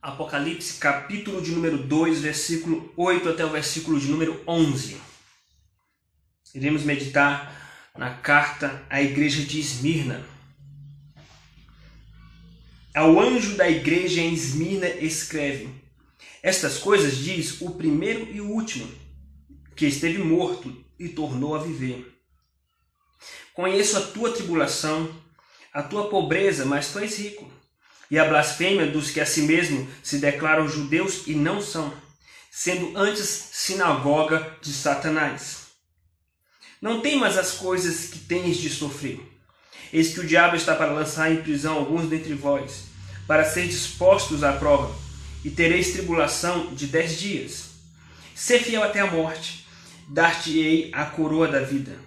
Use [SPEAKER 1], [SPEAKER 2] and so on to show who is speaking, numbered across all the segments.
[SPEAKER 1] Apocalipse, capítulo de número 2, versículo 8 até o versículo de número 11. Iremos meditar na carta à igreja de Esmirna. Ao anjo da igreja em Esmirna escreve: Estas coisas diz o primeiro e o último, que esteve morto e tornou a viver. Conheço a tua tribulação, a tua pobreza, mas tu és rico e a blasfêmia dos que a si mesmo se declaram judeus e não são, sendo antes sinagoga de Satanás. Não temas as coisas que tens de sofrer. Eis que o diabo está para lançar em prisão alguns dentre vós, para ser dispostos à prova, e tereis tribulação de dez dias. Ser fiel até a morte, dar-te-ei a coroa da vida.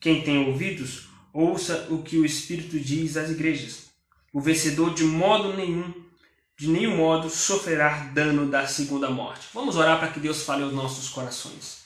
[SPEAKER 1] Quem tem ouvidos, ouça o que o Espírito diz às igrejas. O vencedor de modo nenhum, de nenhum modo, sofrerá dano da segunda morte. Vamos orar para que Deus fale aos nossos corações.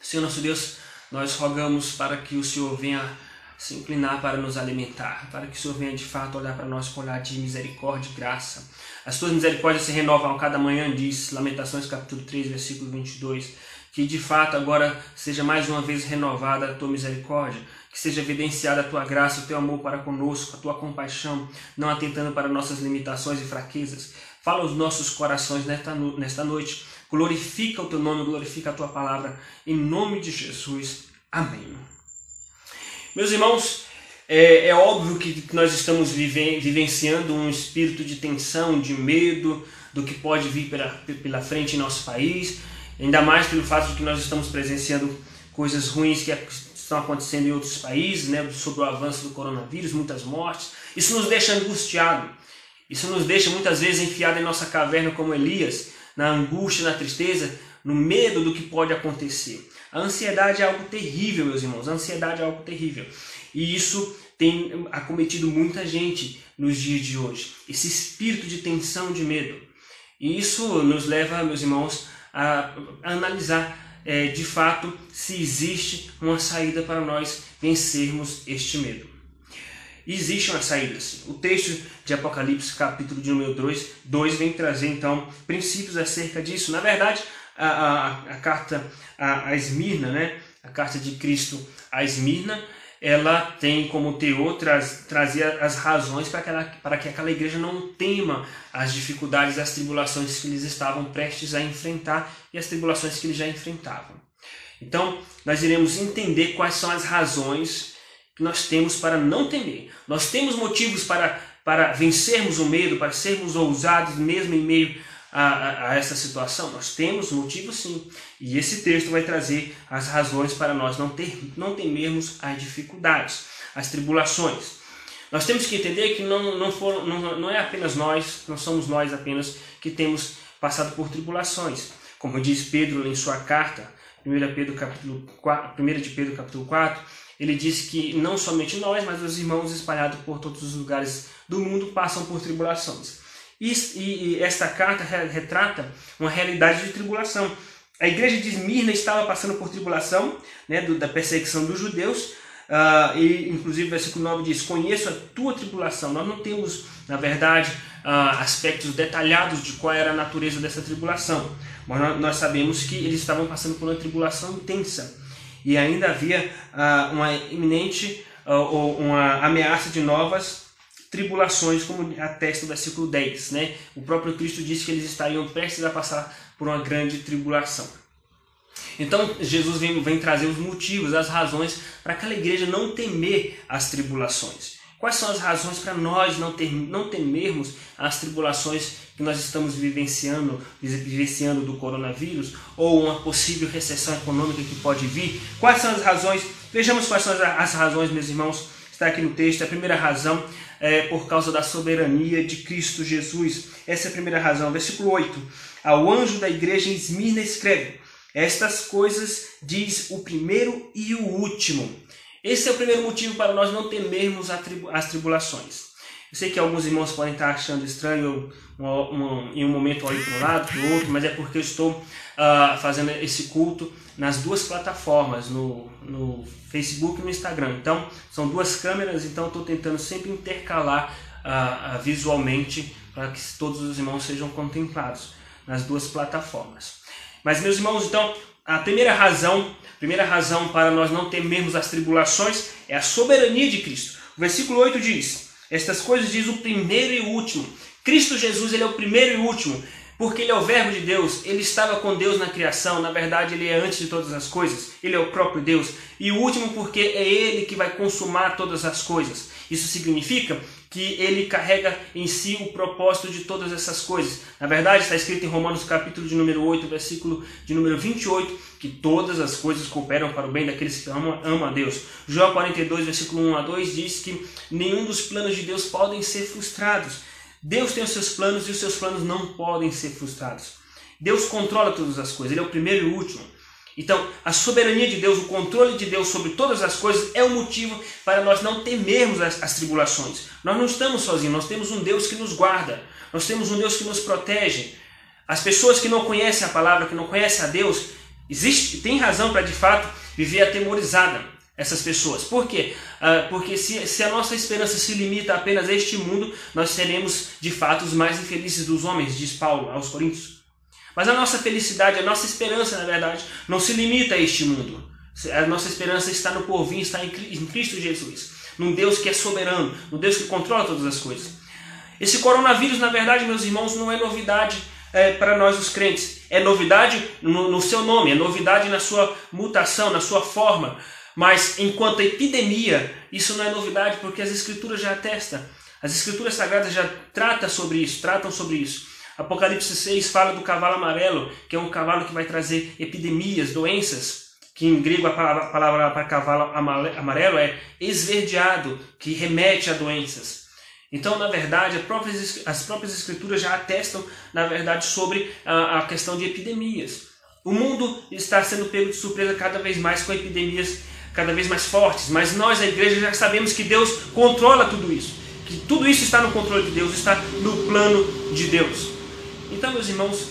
[SPEAKER 1] Senhor nosso Deus, nós rogamos para que o Senhor venha se inclinar para nos alimentar, para que o Senhor venha de fato olhar para nós com olhar de misericórdia e graça. As tuas misericórdias se renovam a cada manhã, diz Lamentações capítulo 3, versículo 22. Que de fato agora seja mais uma vez renovada a tua misericórdia, que seja evidenciada a tua graça, o teu amor para conosco, a tua compaixão, não atentando para nossas limitações e fraquezas. Fala aos nossos corações nesta, nesta noite. Glorifica o teu nome, glorifica a tua palavra. Em nome de Jesus. Amém. Meus irmãos, é, é óbvio que nós estamos vive, vivenciando um espírito de tensão, de medo do que pode vir pela, pela frente em nosso país, ainda mais pelo fato de que nós estamos presenciando coisas ruins que estão acontecendo em outros países, né, sobre o avanço do coronavírus, muitas mortes. Isso nos deixa angustiado. Isso nos deixa muitas vezes enfiado em nossa caverna como Elias, na angústia, na tristeza, no medo do que pode acontecer. A ansiedade é algo terrível, meus irmãos. A ansiedade é algo terrível. E isso tem acometido muita gente nos dias de hoje. Esse espírito de tensão, de medo. E isso nos leva, meus irmãos, a, a analisar é, de fato se existe uma saída para nós vencermos este medo. Existe uma saída sim. O texto de Apocalipse, capítulo de número 2, 2 vem trazer então princípios acerca disso. Na verdade, a, a, a carta a, a Esmirna, né? a carta de Cristo a Esmirna, ela tem como teor traz, trazer as razões para, aquela, para que aquela igreja não tema as dificuldades, as tribulações que eles estavam prestes a enfrentar e as tribulações que eles já enfrentavam. Então, nós iremos entender quais são as razões que nós temos para não temer. Nós temos motivos para, para vencermos o medo, para sermos ousados mesmo em meio a, a, essa situação? Nós temos motivo sim. E esse texto vai trazer as razões para nós não, ter, não temermos as dificuldades, as tribulações. Nós temos que entender que não, não, for, não, não é apenas nós, não somos nós apenas que temos passado por tribulações. Como diz Pedro em sua carta, 1 Pedro capítulo 4, 1 de Pedro capítulo 4, ele diz que não somente nós, mas os irmãos espalhados por todos os lugares do mundo passam por tribulações. E, e, e esta carta retrata uma realidade de tribulação. A igreja de Esmirna estava passando por tribulação né, do, da perseguição dos judeus, uh, e inclusive o versículo 9 diz: Conheço a tua tribulação. Nós não temos, na verdade, uh, aspectos detalhados de qual era a natureza dessa tribulação, mas nós, sabemos que eles estavam passando por uma tribulação intensa e ainda havia uh, uma iminente ou uma ameaça de novas tribulações, como atesta o versículo 10. Né? O próprio Cristo disse que eles estariam prestes a passar por uma grande tribulação. Então, Jesus vem, vem trazer os motivos, as razões para aquela igreja não temer as tribulações. Quais são as razões para nós não, ter, não temermos as tribulações que nós estamos vivenciando, vivenciando do coronavírus ou uma possível recessão econômica que pode vir? Quais são as razões? Vejamos quais são as razões, meus irmãos. Está aqui no texto. A primeira razão é, por causa da soberania de Cristo Jesus. Essa é a primeira razão. Versículo 8. Ao anjo da igreja em Esmirna escreve: Estas coisas diz o primeiro e o último. Esse é o primeiro motivo para nós não temermos as tribulações. Eu sei que alguns irmãos podem estar achando estranho em um momento olhar para um lado, para o outro, mas é porque eu estou uh, fazendo esse culto nas duas plataformas, no, no Facebook e no Instagram. Então, são duas câmeras, então estou tentando sempre intercalar uh, uh, visualmente para que todos os irmãos sejam contemplados nas duas plataformas. Mas, meus irmãos, então, a primeira razão, primeira razão para nós não temermos as tribulações é a soberania de Cristo. O versículo 8 diz: Estas coisas diz o primeiro e o último. Cristo Jesus, ele é o primeiro e o último, porque ele é o verbo de Deus, ele estava com Deus na criação, na verdade ele é antes de todas as coisas, ele é o próprio Deus. E o último porque é ele que vai consumar todas as coisas. Isso significa que ele carrega em si o propósito de todas essas coisas. Na verdade, está escrito em Romanos capítulo de número 8, versículo de número 28, que todas as coisas cooperam para o bem daqueles que amam, amam a Deus. Jó 42, versículo 1 a 2 diz que nenhum dos planos de Deus podem ser frustrados. Deus tem os seus planos e os seus planos não podem ser frustrados. Deus controla todas as coisas, ele é o primeiro e o último. Então, a soberania de Deus, o controle de Deus sobre todas as coisas é o motivo para nós não temermos as, as, tribulações. Nós não estamos sozinhos, nós temos um Deus que nos guarda, nós temos um Deus que nos protege. As pessoas que não conhecem a palavra, que não conhecem a Deus, existe, tem razão para de fato viver atemorizada essas pessoas. Por quê? Ah, porque se, se a nossa esperança se limita apenas a este mundo, nós seremos de fato os mais infelizes dos homens, diz Paulo aos Coríntios. Mas a nossa felicidade, a nossa esperança, na verdade, não se limita a este mundo. A nossa esperança está no porvir, está em Cristo Jesus, num Deus que é soberano, num Deus que controla todas as coisas. Esse coronavírus, na verdade, meus irmãos, não é novidade é, para nós os crentes. É novidade no, no seu nome, é novidade na sua mutação, na sua forma. Mas enquanto epidemia, isso não é novidade porque as escrituras já atestam. As escrituras sagradas já tratam sobre isso, tratam sobre isso. Apocalipse 6 fala do cavalo amarelo, que é um cavalo que vai trazer epidemias, doenças, que em grego a palavra, para cavalo amarelo é esverdeado, que remete a doenças. Então, na verdade, as próprias, as próprias escrituras já atestam, na verdade, sobre a questão de epidemias. O mundo está sendo pego de surpresa cada vez mais com epidemias cada vez mais fortes, mas nós, a igreja, já sabemos que Deus controla tudo isso, que tudo isso está no controle de Deus, está no plano de Deus. Então, meus irmãos,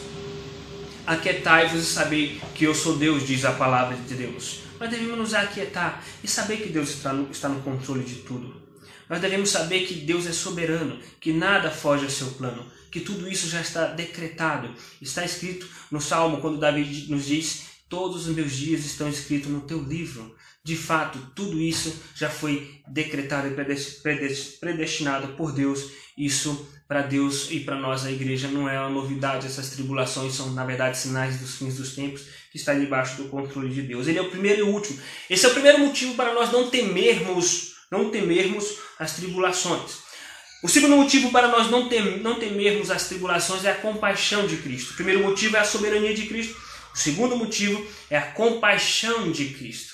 [SPEAKER 1] aquietai-vos e saber que eu sou Deus, diz a palavra de Deus. Nós devemos nos aquietar e saber que Deus está no, está no controle de tudo. Nós devemos saber que Deus é soberano, que nada foge ao seu plano, que tudo isso já está decretado. Está escrito no Salmo, quando Davi nos diz: Todos os meus dias estão escritos no teu livro. De fato, tudo isso já foi decretado e predestinado por Deus. Isso para Deus e para nós, a igreja, não é uma novidade. Essas tribulações são, na verdade, sinais dos fins dos tempos que está debaixo do controle de Deus. Ele é o primeiro e o último. Esse é o primeiro motivo para nós não temermos, não temermos as tribulações. O segundo motivo para nós não, tem, não temermos as tribulações é a compaixão de Cristo. O primeiro motivo é a soberania de Cristo. O segundo motivo é a compaixão de Cristo.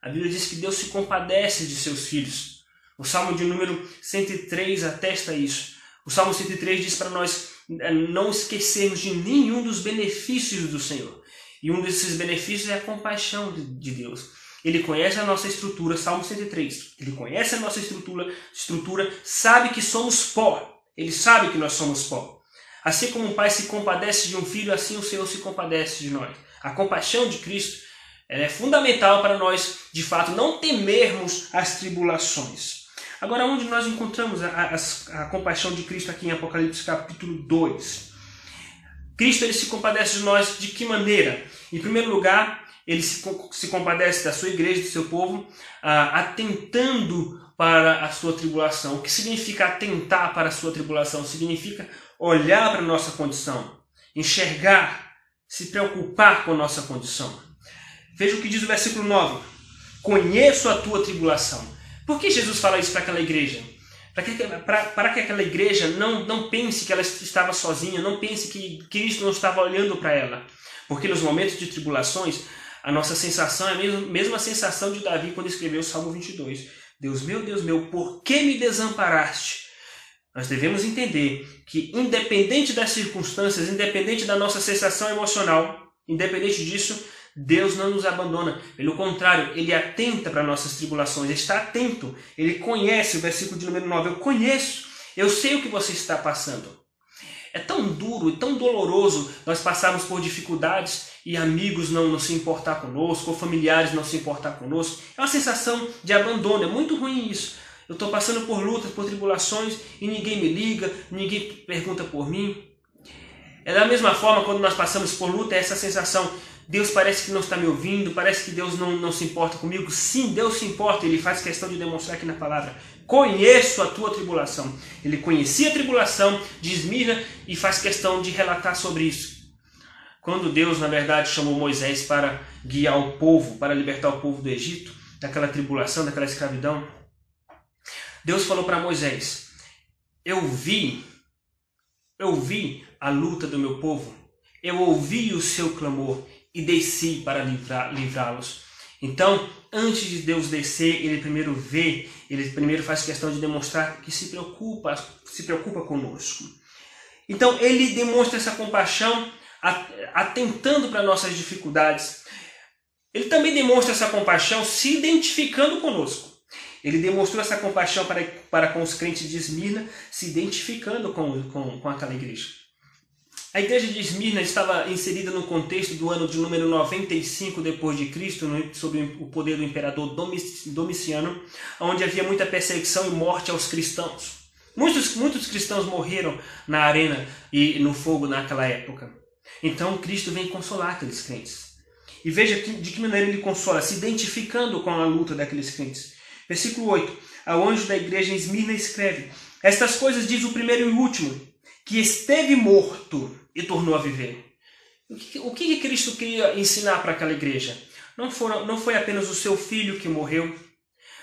[SPEAKER 1] A Bíblia diz que Deus se compadece de seus filhos. O Salmo de número 103 atesta isso. O Salmo 103 diz para nós eh, não esquecermos de nenhum dos benefícios do Senhor. E um desses benefícios é a compaixão de Deus. Ele conhece a nossa estrutura, Salmo 103. Ele conhece a nossa estrutura, estrutura, sabe que somos pó. Ele sabe que nós somos pó. Assim como um pai se compadece de um filho, assim o Senhor se compadece de nós. A compaixão de Cristo é fundamental para nós, de fato, não temermos as tribulações. Agora, onde nós encontramos a, a, a compaixão de Cristo aqui em Apocalipse capítulo 2? Cristo ele se compadece de nós de que maneira? Em primeiro lugar, ele se, se compadece da sua igreja, do seu povo, ah, atentando para a sua tribulação. O que significa atentar para a sua tribulação? Significa olhar para a nossa condição, enxergar, se preocupar com a nossa condição. Veja o que diz o versículo 9: Conheço a tua tribulação. Por que Jesus fala isso para aquela igreja? Para que, que aquela igreja não, não pense que ela estava sozinha, não pense que Cristo não estava olhando para ela. Porque nos momentos de tribulações, a nossa sensação é a mesma, mesma sensação de Davi quando escreveu o Salmo 22. Deus meu, Deus meu, por que me desamparaste? Nós devemos entender que, independente das circunstâncias, independente da nossa sensação emocional, independente disso, Deus não nos abandona, pelo contrário, Ele atenta para nossas tribulações, Ele está atento, Ele conhece, o versículo de número 9, eu conheço, eu sei o que você está passando. É tão duro e tão doloroso nós passarmos por dificuldades e amigos não, não se importar conosco, ou familiares não se importar conosco. É uma sensação de abandono, é muito ruim isso. Eu estou passando por lutas, por tribulações e ninguém me liga, ninguém pergunta por mim. É da mesma forma quando nós passamos por luta, é essa sensação, Deus parece que não está me ouvindo, parece que Deus não, não se importa comigo. Sim, Deus se importa, Ele faz questão de demonstrar aqui na palavra. Conheço a tua tribulação. Ele conhecia a tribulação de Esmirna e faz questão de relatar sobre isso. Quando Deus, na verdade, chamou Moisés para guiar o povo, para libertar o povo do Egito, daquela tribulação, daquela escravidão, Deus falou para Moisés: Eu vi, eu vi a luta do meu povo, eu ouvi o seu clamor e desci para livrá-los. Então, antes de Deus descer, ele primeiro vê, ele primeiro faz questão de demonstrar que se preocupa, se preocupa conosco. Então, ele demonstra essa compaixão atentando para nossas dificuldades. Ele também demonstra essa compaixão se identificando conosco. Ele demonstrou essa compaixão para, para com os crentes de Esmirna, se identificando com, com, com aquela igreja. A igreja de Esmirna estava inserida no contexto do ano de número 95 depois de Cristo, sob o poder do imperador Domiciano, onde havia muita perseguição e morte aos cristãos. Muitos, muitos cristãos morreram na arena e no fogo naquela época. Então Cristo vem consolar aqueles crentes. E veja de que maneira ele consola, se identificando com a luta daqueles crentes. Versículo 8: Ao anjo da igreja em Esmirna escreve: Estas coisas diz o primeiro e o último, que esteve morto e tornou a viver. O que, o que Cristo queria ensinar para aquela igreja? Não, foram, não foi apenas o seu filho que morreu,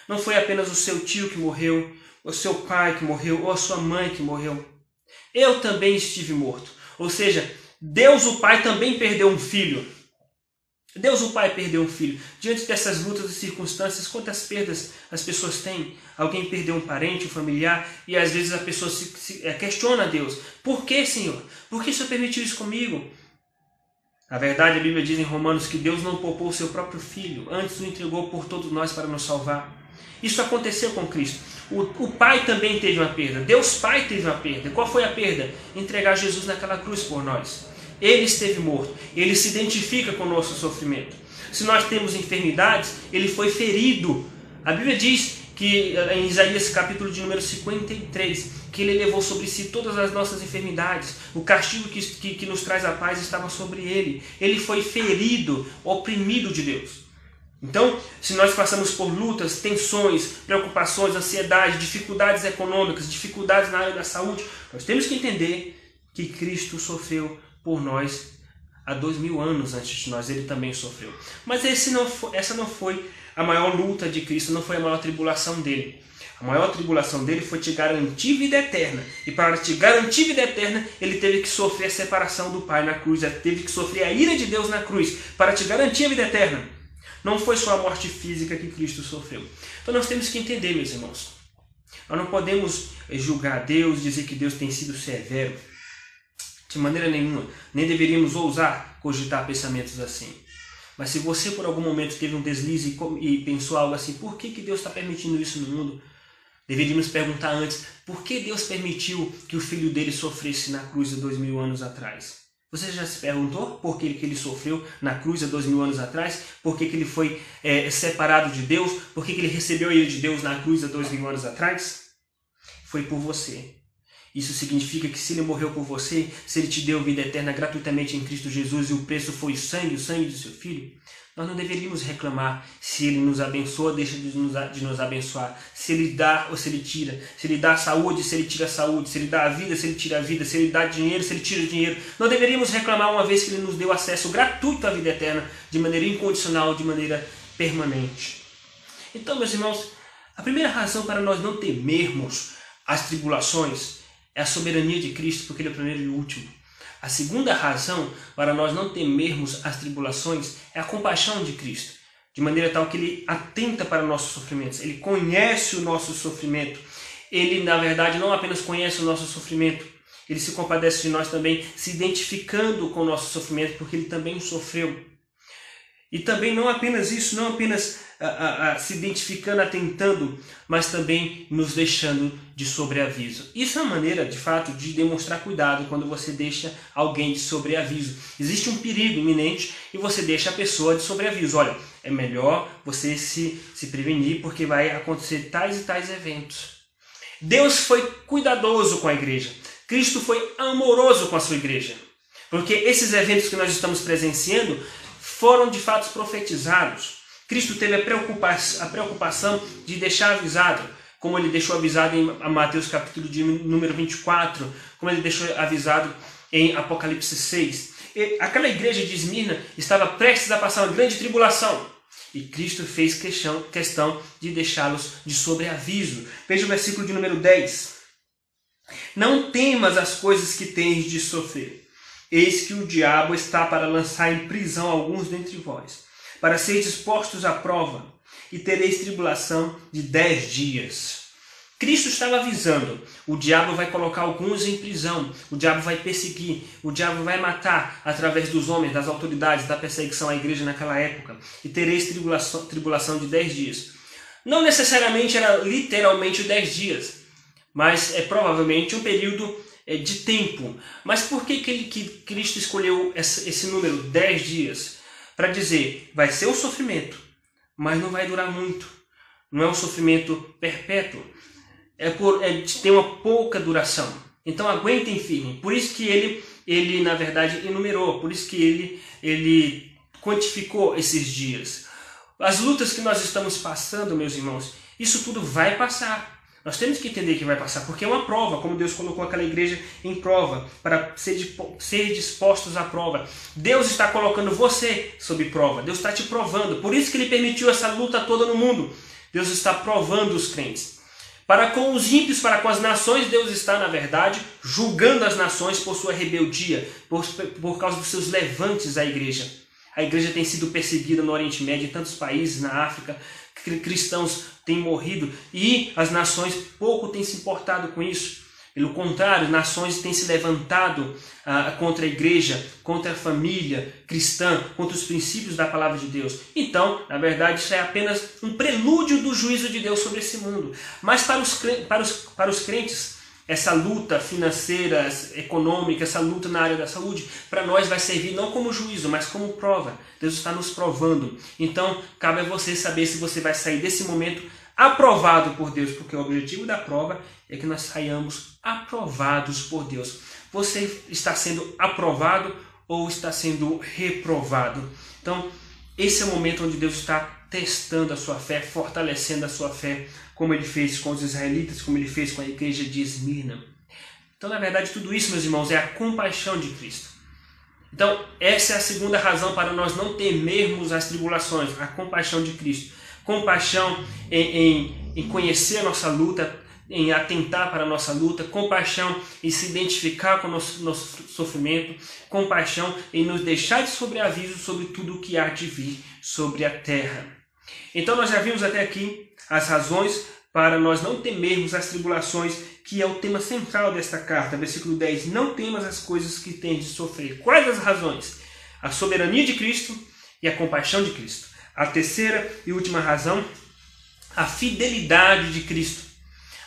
[SPEAKER 1] não foi apenas o seu tio que morreu, o seu pai que morreu, ou a sua mãe que morreu. Eu também estive morto. Ou seja, Deus o Pai também perdeu um filho. Deus o Pai perdeu um filho. Diante dessas lutas e circunstâncias, quantas perdas as pessoas têm? Alguém perdeu um parente, um familiar, e às vezes a pessoa se, se é, questiona a Deus: Por que, Senhor? Por que o Senhor permitiu isso comigo? Na verdade, a Bíblia diz em Romanos que Deus não poupou o seu próprio filho, antes o entregou por todos nós para nos salvar. Isso aconteceu com Cristo. O, o, Pai também teve uma perda. Deus Pai teve uma perda. Qual foi a perda? Entregar Jesus naquela cruz por nós. Ele esteve morto. Ele se identifica com o nosso sofrimento. Se nós temos enfermidades, ele foi ferido. A Bíblia diz que eh, em Isaías capítulo de número 53, que ele levou sobre si todas as nossas enfermidades. O castigo que, que, que nos traz a paz estava sobre ele. Ele foi ferido, oprimido de Deus. Então, se nós passamos por lutas, tensões, preocupações, ansiedade, dificuldades econômicas, dificuldades na área da saúde, nós temos que entender que Cristo sofreu por nós há dois mil anos antes de nós, ele também sofreu. Mas esse não foi, essa não foi a maior luta de Cristo, não foi a maior tribulação dele. A maior tribulação dele foi te garantir vida eterna. E para te garantir vida eterna, ele teve que sofrer a separação do Pai na cruz, ele teve que sofrer a ira de Deus na cruz, para te garantir a vida eterna. Não foi só a morte física que Cristo sofreu. Então nós temos que entender, meus irmãos. Nós não podemos julgar Deus, dizer que Deus tem sido severo. De maneira nenhuma. Nem deveríamos ousar cogitar pensamentos assim. Mas se você por algum momento teve um deslize e pensou algo assim, por que, que Deus está permitindo isso no mundo? Deveríamos perguntar antes, por que Deus permitiu que o filho dele sofresse na cruz há dois mil anos atrás? Você já se perguntou por que, que ele sofreu na cruz há dois mil anos atrás? Por que, que ele foi é, separado de Deus? Por que, que ele recebeu a ira de Deus na cruz há dois mil anos atrás? Foi por você. Isso significa que se ele morreu por você, se ele te deu vida eterna gratuitamente em Cristo Jesus e o preço foi o sangue, o sangue do seu filho, nós não deveríamos reclamar se ele nos abençoa, deixa de nos, de nos abençoar, se ele dá ou se ele tira, se ele dá saúde, se ele tira saúde, se ele dá a vida, se ele tira a vida, se ele dá dinheiro, se ele tira dinheiro. Não deveríamos reclamar uma vez que ele nos deu acesso gratuito à vida eterna, de maneira incondicional, de maneira permanente. Então, meus irmãos, a primeira razão para nós não temermos as tribulações é a soberania de Cristo, porque Ele é o primeiro e o último. A segunda razão para nós não temermos as tribulações é a compaixão de Cristo, de maneira tal que ele atenta para nossos sofrimentos, ele conhece o nosso sofrimento. Ele, na verdade, não apenas conhece o nosso sofrimento, ele se compadece de nós também, se identificando com o nosso sofrimento, porque ele também sofreu. E também não apenas isso, não apenas a, a, se identificando, atentando, mas também nos deixando de sobreaviso. Isso é uma maneira, de fato, de demonstrar cuidado quando você deixa alguém de sobreaviso. Existe um perigo iminente e você deixa a pessoa de sobreaviso. Olha, é melhor você se, se prevenir porque vai acontecer tais e tais eventos. Deus foi cuidadoso com a igreja. Cristo foi amoroso com a sua igreja. Porque esses eventos que nós estamos presenciando foram de fato profetizados. Cristo teve a preocupação, a preocupação de deixar avisado, como ele deixou avisado em Mateus capítulo de número 24, como ele deixou avisado em Apocalipse 6. E aquela igreja de Esmirna estava prestes a passar uma grande tribulação. E Cristo fez questão, questão de deixá-los de sobreaviso. Veja o versículo de número 10. Não temas as coisas que tens de sofrer. Eis que o diabo está para lançar em prisão alguns dentre vós, para seres expostos à prova, e tereis tribulação de dez dias. Cristo estava avisando: o diabo vai colocar alguns em prisão, o diabo vai perseguir, o diabo vai matar através dos homens, das autoridades, da perseguição à igreja naquela época, e tereis tribulação, tribulação de dez dias. Não necessariamente era literalmente dez dias, mas é provavelmente um período de tempo. Mas por que, que, ele, que Cristo escolheu esse, número, 10 dias? Para dizer, vai ser um sofrimento, mas não vai durar muito. Não é um sofrimento perpétuo. É por, é, tem uma pouca duração. Então aguentem firme. Por isso que ele, ele na verdade, enumerou. Por isso que ele, ele quantificou esses dias. As lutas que nós estamos passando, meus irmãos, isso tudo vai passar. Nós temos que entender que vai passar, porque é uma prova, como Deus colocou aquela igreja em prova, para ser, ser dispostos à prova. Deus está colocando você sob prova, Deus está te provando. Por isso que Ele permitiu essa luta toda no mundo. Deus está provando os crentes. Para com os ímpios, para com as nações, Deus está, na verdade, julgando as nações por sua rebeldia, por, por causa dos seus levantes à igreja. A igreja tem sido perseguida no Oriente Médio, em tantos países, na África, cristãos têm morrido e as nações pouco têm se importado com isso. Pelo contrário, nações têm se levantado ah, contra a igreja, contra a família cristã, contra os princípios da palavra de Deus. Então, na verdade, isso é apenas um prelúdio do juízo de Deus sobre esse mundo. Mas para os, para os, para os crentes, essa luta financeira, econômica, essa luta na área da saúde, para nós vai servir não como juízo, mas como prova. Deus está nos provando. Então, cabe a você saber se você vai sair desse momento aprovado por Deus, porque o objetivo da prova é que nós saiamos aprovados por Deus. Você está sendo aprovado ou está sendo reprovado? Então, esse é o momento onde Deus está testando a sua fé, fortalecendo a sua fé como ele fez com os israelitas, como ele fez com a igreja de Esmirna. Então, na verdade, tudo isso, meus irmãos, é a compaixão de Cristo. Então, essa é a segunda razão para nós não temermos as tribulações, a compaixão de Cristo. Compaixão em, em, em conhecer a nossa luta, em atentar para a nossa luta, compaixão em se identificar com o nosso, nosso sofrimento, compaixão em nos deixar de sobreaviso sobre tudo o que há de vir sobre a terra. Então, nós já vimos até aqui as razões para nós não temermos as tribulações, que é o tema central desta carta, versículo 10. Não temas as coisas que tens de sofrer. Quais as razões? A soberania de Cristo e a compaixão de Cristo. A terceira e última razão, a fidelidade de Cristo.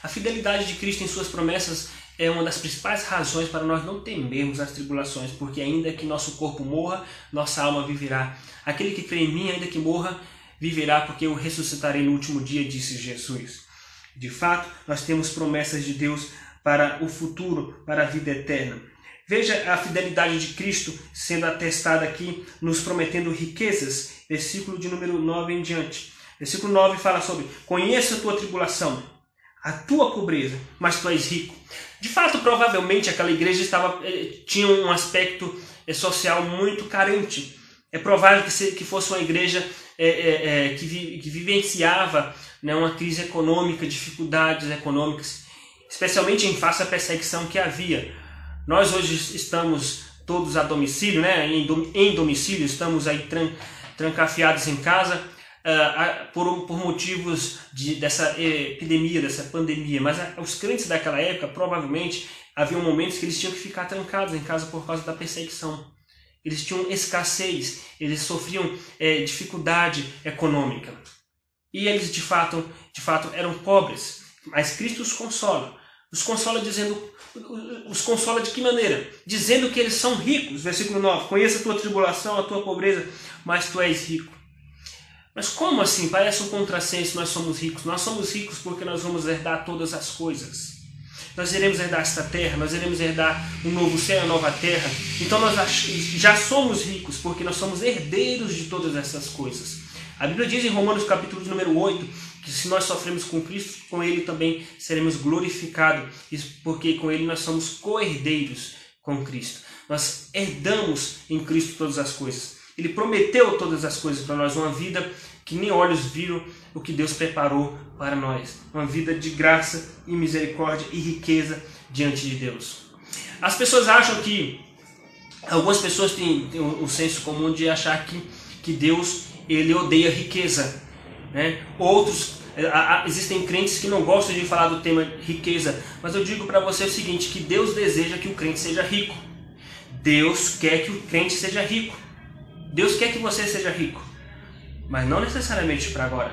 [SPEAKER 1] A fidelidade de Cristo em suas promessas é uma das principais razões para nós não temermos as tribulações, porque ainda que nosso corpo morra, nossa alma viverá. Aquele que crê em mim, ainda que morra, viverá porque eu ressuscitarei no último dia, disse Jesus. De fato, nós temos promessas de Deus para o futuro, para a vida eterna. Veja a fidelidade de Cristo sendo atestada aqui, nos prometendo riquezas, versículo de número 9 em diante. Versículo 9 fala sobre: Conheça a tua tribulação, a tua pobreza, mas tu és rico. De fato, provavelmente aquela igreja estava, eh, tinha um aspecto eh, social muito carente. É provável que fosse uma igreja que, vi, que, vivenciava né, uma crise econômica, dificuldades econômicas, especialmente em face à perseguição que havia. Nós hoje estamos todos a domicílio, né, em, domicílio, estamos aí tran, trancafiados em casa uh, por, por motivos de, dessa epidemia, dessa pandemia. Mas uh, os crentes daquela época, provavelmente, haviam momentos que eles tinham que ficar trancados em casa por causa da perseguição. Eles tinham escassez, eles sofriam é, dificuldade econômica. E eles de fato, de fato eram pobres, mas Cristo os consola. Os consola dizendo, os consola de que maneira? Dizendo que eles são ricos. Versículo 9: Conheça a tua tribulação, a tua pobreza, mas tu és rico. Mas como assim? Parece um contrassenso, nós somos ricos. Nós somos ricos porque nós vamos herdar todas as coisas. Nós iremos herdar esta terra, nós iremos herdar um novo céu, uma nova terra. Então nós já somos ricos porque nós somos herdeiros de todas essas coisas. A Bíblia diz em Romanos capítulo número 8 que se nós sofremos com Cristo, com Ele também seremos glorificados, porque com Ele nós somos co-herdeiros com Cristo. Nós herdamos em Cristo todas as coisas. Ele prometeu todas as coisas para nós, uma vida que nem olhos viram o que Deus preparou para nós. Uma vida de graça e misericórdia e riqueza diante de Deus. As pessoas acham que, algumas pessoas têm, têm o, senso comum de achar que, que Deus ele odeia riqueza. Né? Outros, eh, existem crentes que não gostam de falar do tema riqueza, mas eu digo para você o seguinte, que Deus deseja que o crente seja rico. Deus quer que o crente seja rico. Deus quer que você seja rico, mas não necessariamente para agora.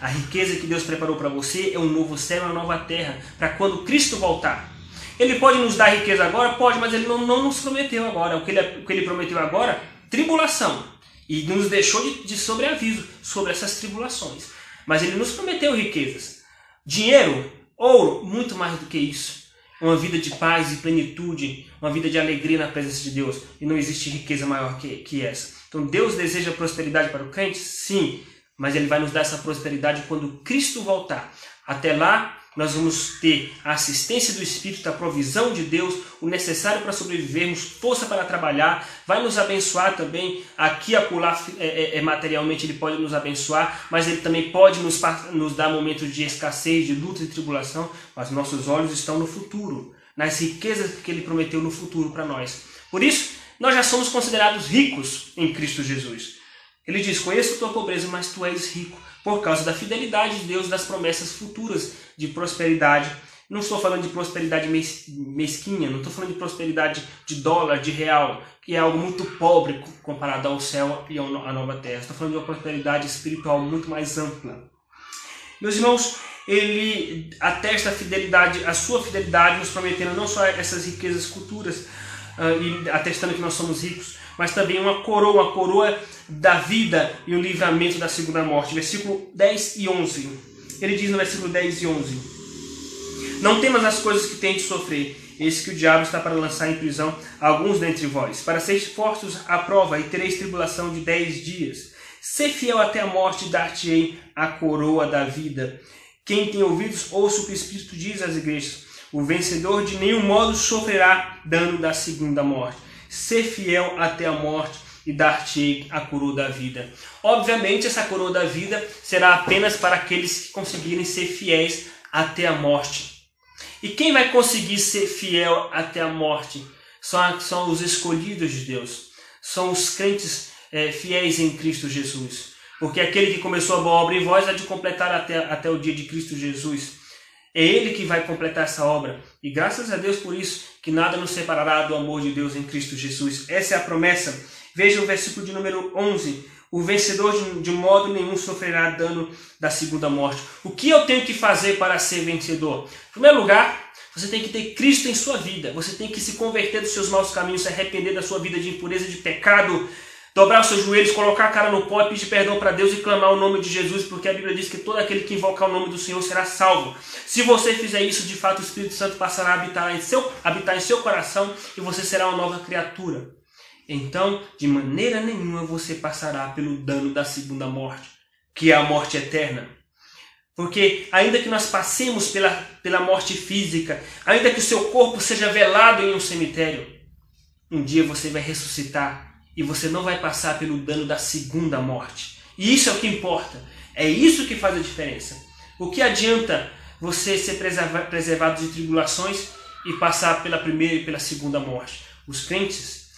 [SPEAKER 1] A riqueza que Deus preparou para você é um novo céu uma nova terra, para quando Cristo voltar. Ele pode nos dar riqueza agora? Pode, mas ele não, não nos prometeu agora. O que, ele, o que ele prometeu agora? Tribulação. E nos deixou de, de sobreaviso sobre essas tribulações. Mas ele nos prometeu riquezas. Dinheiro, ouro, muito mais do que isso uma vida de paz e plenitude, uma vida de alegria na presença de Deus. E não existe riqueza maior que, que essa. Então Deus deseja prosperidade para o crente? Sim, mas Ele vai nos dar essa prosperidade quando Cristo voltar. Até lá, nós vamos ter a assistência do Espírito, a provisão de Deus, o necessário para sobrevivermos, força para trabalhar, vai nos abençoar também, aqui a pular é, é, é, materialmente Ele pode nos abençoar, mas Ele também pode nos, nos dar momentos de escassez, de luta e tribulação, mas nossos olhos estão no futuro, nas riquezas que Ele prometeu no futuro para nós. Por isso, nós já somos considerados ricos em Cristo Jesus. Ele diz: Conheço a tua pobreza, mas tu és rico por causa da fidelidade de Deus das promessas futuras de prosperidade. Não estou falando de prosperidade mesquinha, não estou falando de prosperidade de dólar, de real, que é algo muito pobre comparado ao céu e à nova terra. Estou falando de uma prosperidade espiritual muito mais ampla. Meus irmãos, ele atesta a fidelidade, a sua fidelidade, nos prometendo não só essas riquezas futuras, uh, e atestando que nós somos ricos, mas também uma coroa, uma coroa da vida e o livramento da segunda morte. Versículo 10 e 11. Ele diz no versículo 10 e 11: Não temas as coisas que tem de sofrer, eis que o diabo está para lançar em prisão alguns dentre vós, para seres fortes à prova e tereis tribulação de dez dias. Ser fiel até a morte, dar-te-ei a coroa da vida. Quem tem ouvidos, ouça o que o Espírito diz às igrejas. O vencedor de nenhum modo sofrerá dano da segunda morte ser fiel até a morte e dar-te a coroa da vida. Obviamente, essa coroa da vida será apenas para aqueles que conseguirem ser fiéis até a morte. E quem vai conseguir ser fiel até a morte? São, são os escolhidos de Deus, são os crentes é, fiéis em Cristo Jesus. Porque aquele que começou a boa obra em vós há de completar até, até o dia de Cristo Jesus. É Ele que vai completar essa obra. E graças a Deus por isso, que nada nos separará do amor de Deus em Cristo Jesus. Essa é a promessa. Veja o versículo de número 11. O vencedor de, modo nenhum sofrerá dano da segunda morte. O que eu tenho que fazer para ser vencedor? Em primeiro lugar, você tem que ter Cristo em sua vida. Você tem que se converter dos seus maus caminhos, se arrepender da sua vida de impureza, de pecado, dobrar os seus joelhos, colocar a cara no pó pedir perdão para Deus e clamar o nome de Jesus, porque a Bíblia diz que todo aquele que invocar o nome do Senhor será salvo. Se você fizer isso, de fato o Espírito Santo passará a habitar em seu, habitar em seu coração e você será uma nova criatura. Então, de maneira nenhuma você passará pelo dano da segunda morte, que é a morte eterna. Porque ainda que nós passemos pela, pela morte física, ainda que o seu corpo seja velado em um cemitério, um dia você vai ressuscitar e você não vai passar pelo dano da segunda morte. E isso é o que importa. É isso que faz a diferença. O que adianta você ser preservado de tribulações e passar pela primeira e pela segunda morte? Os crentes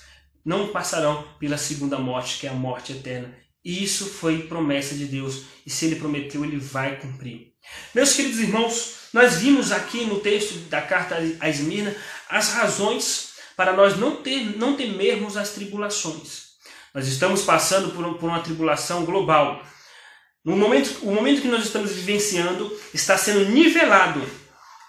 [SPEAKER 1] não passarão pela segunda morte, que é a morte eterna. Isso foi promessa de Deus. E se ele prometeu, ele vai cumprir. Meus queridos irmãos, nós vimos aqui no texto da carta a Esmirna as razões para nós não, ter, não temermos as tribulações. Nós estamos passando por, por uma tribulação global. No momento, o momento que nós estamos vivenciando está sendo nivelado.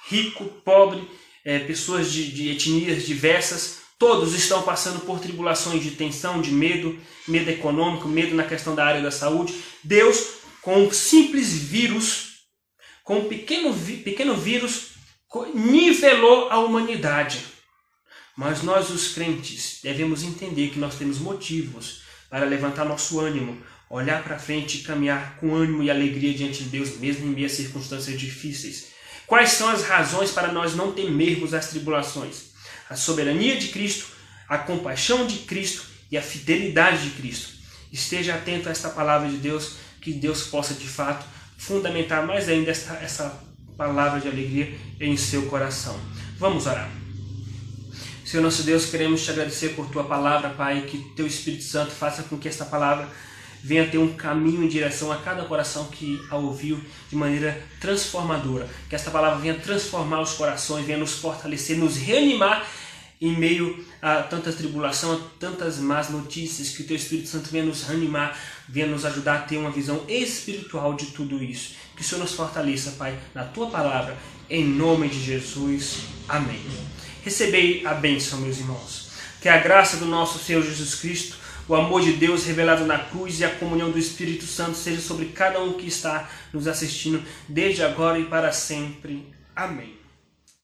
[SPEAKER 1] Rico, pobre, é, pessoas de, de etnias diversas, Todos estão passando por tribulações de tensão, de medo, medo econômico, medo na questão da área da saúde. Deus, com um simples vírus, com um pequeno, pequeno vírus, nivelou a humanidade. Mas nós, os crentes, devemos entender que nós temos motivos para levantar nosso ânimo, olhar para frente e caminhar com ânimo e alegria diante de Deus, mesmo em meio a circunstâncias difíceis. Quais são as razões para nós não temermos as tribulações? A soberania de Cristo, a compaixão de Cristo e a fidelidade de Cristo. Esteja atento a esta palavra de Deus, que Deus possa de fato fundamentar mais ainda esta, essa palavra de alegria em seu coração. Vamos orar. Senhor nosso Deus, queremos te agradecer por tua palavra, Pai, que teu Espírito Santo faça com que esta palavra venha ter um caminho em direção a cada coração que a ouviu de maneira transformadora. Que esta palavra venha transformar os corações, venha nos fortalecer, nos reanimar em meio a tanta tribulação, a tantas más notícias, que o Teu Espírito Santo venha nos reanimar, venha nos ajudar a ter uma visão espiritual de tudo isso. Que o Senhor nos fortaleça, Pai, na Tua palavra, em nome de Jesus. Amém. Recebei a bênção, meus irmãos. Que a graça do nosso Senhor Jesus Cristo, o amor de Deus revelado na cruz e a comunhão do Espírito Santo seja sobre cada um que está nos assistindo, desde agora e para sempre. Amém.